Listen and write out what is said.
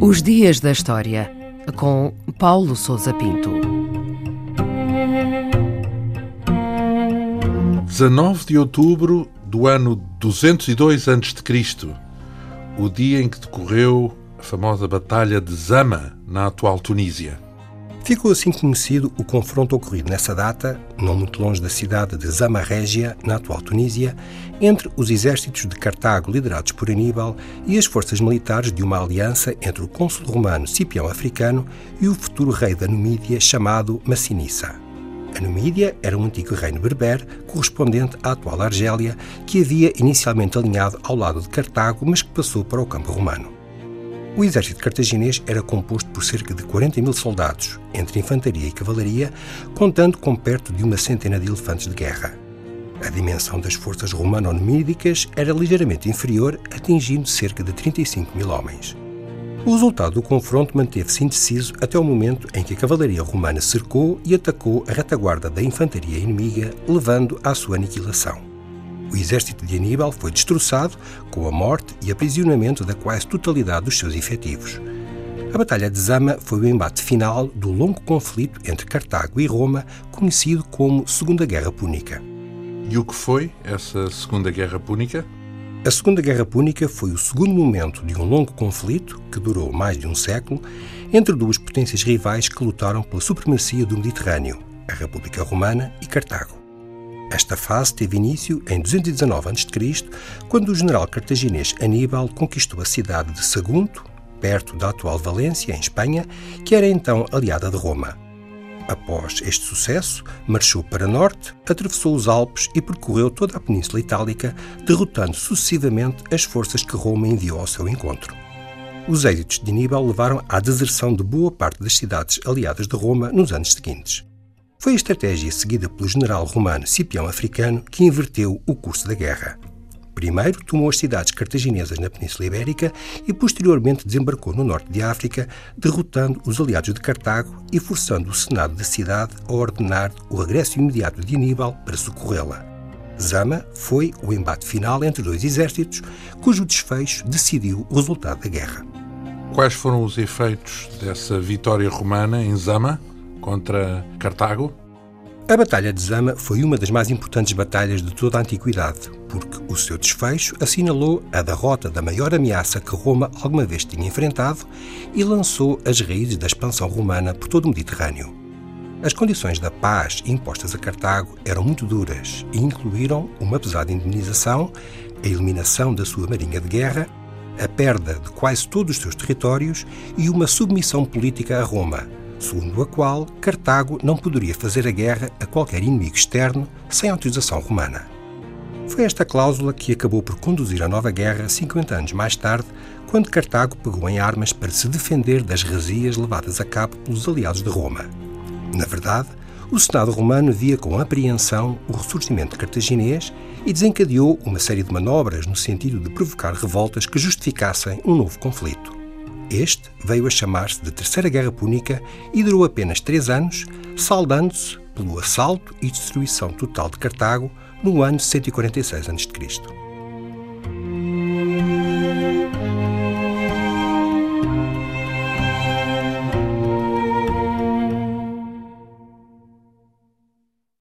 Os Dias da História, com Paulo Souza Pinto. 19 de outubro do ano 202 a.C., o dia em que decorreu a famosa Batalha de Zama, na atual Tunísia. Ficou assim conhecido o confronto ocorrido nessa data, não muito longe da cidade de Zama Régia, na atual Tunísia, entre os exércitos de Cartago liderados por Aníbal e as forças militares de uma aliança entre o cônsul romano Cipião Africano e o futuro rei da Numídia chamado Massinissa. A Numídia era um antigo reino berber correspondente à atual Argélia, que havia inicialmente alinhado ao lado de Cartago, mas que passou para o campo romano. O exército cartaginês era composto por cerca de 40 mil soldados, entre infantaria e cavalaria, contando com perto de uma centena de elefantes de guerra. A dimensão das forças romano-numídicas era ligeiramente inferior, atingindo cerca de 35 mil homens. O resultado do confronto manteve-se indeciso até o momento em que a cavalaria romana cercou e atacou a retaguarda da infantaria inimiga, levando à sua aniquilação. O exército de Aníbal foi destroçado com a morte e aprisionamento da quase totalidade dos seus efetivos. A Batalha de Zama foi o embate final do longo conflito entre Cartago e Roma, conhecido como Segunda Guerra Púnica. E o que foi essa Segunda Guerra Púnica? A Segunda Guerra Púnica foi o segundo momento de um longo conflito, que durou mais de um século, entre duas potências rivais que lutaram pela supremacia do Mediterrâneo, a República Romana e Cartago. Esta fase teve início em 219 a.C., quando o general cartaginês Aníbal conquistou a cidade de Sagunto, perto da atual Valência, em Espanha, que era então aliada de Roma. Após este sucesso, marchou para norte, atravessou os Alpes e percorreu toda a Península Itálica, derrotando sucessivamente as forças que Roma enviou ao seu encontro. Os êxitos de Aníbal levaram à deserção de boa parte das cidades aliadas de Roma nos anos seguintes. Foi a estratégia seguida pelo general romano Cipião Africano que inverteu o curso da guerra. Primeiro tomou as cidades cartaginesas na Península Ibérica e posteriormente desembarcou no norte de África, derrotando os aliados de Cartago e forçando o Senado da cidade a ordenar o regresso imediato de Aníbal para socorrê-la. Zama foi o embate final entre dois exércitos, cujo desfecho decidiu o resultado da guerra. Quais foram os efeitos dessa vitória romana em Zama? Contra Cartago? A Batalha de Zama foi uma das mais importantes batalhas de toda a Antiguidade, porque o seu desfecho assinalou a derrota da maior ameaça que Roma alguma vez tinha enfrentado e lançou as raízes da expansão romana por todo o Mediterrâneo. As condições da paz impostas a Cartago eram muito duras e incluíram uma pesada indemnização, a eliminação da sua marinha de guerra, a perda de quase todos os seus territórios e uma submissão política a Roma, segundo a qual Cartago não poderia fazer a guerra a qualquer inimigo externo sem autorização romana. Foi esta cláusula que acabou por conduzir a nova guerra 50 anos mais tarde, quando Cartago pegou em armas para se defender das razias levadas a cabo pelos aliados de Roma. Na verdade, o Senado romano via com apreensão o ressurgimento cartaginês e desencadeou uma série de manobras no sentido de provocar revoltas que justificassem um novo conflito. Este veio a chamar-se de Terceira Guerra Púnica e durou apenas três anos, saldando-se pelo assalto e destruição total de Cartago no ano 146 a.C.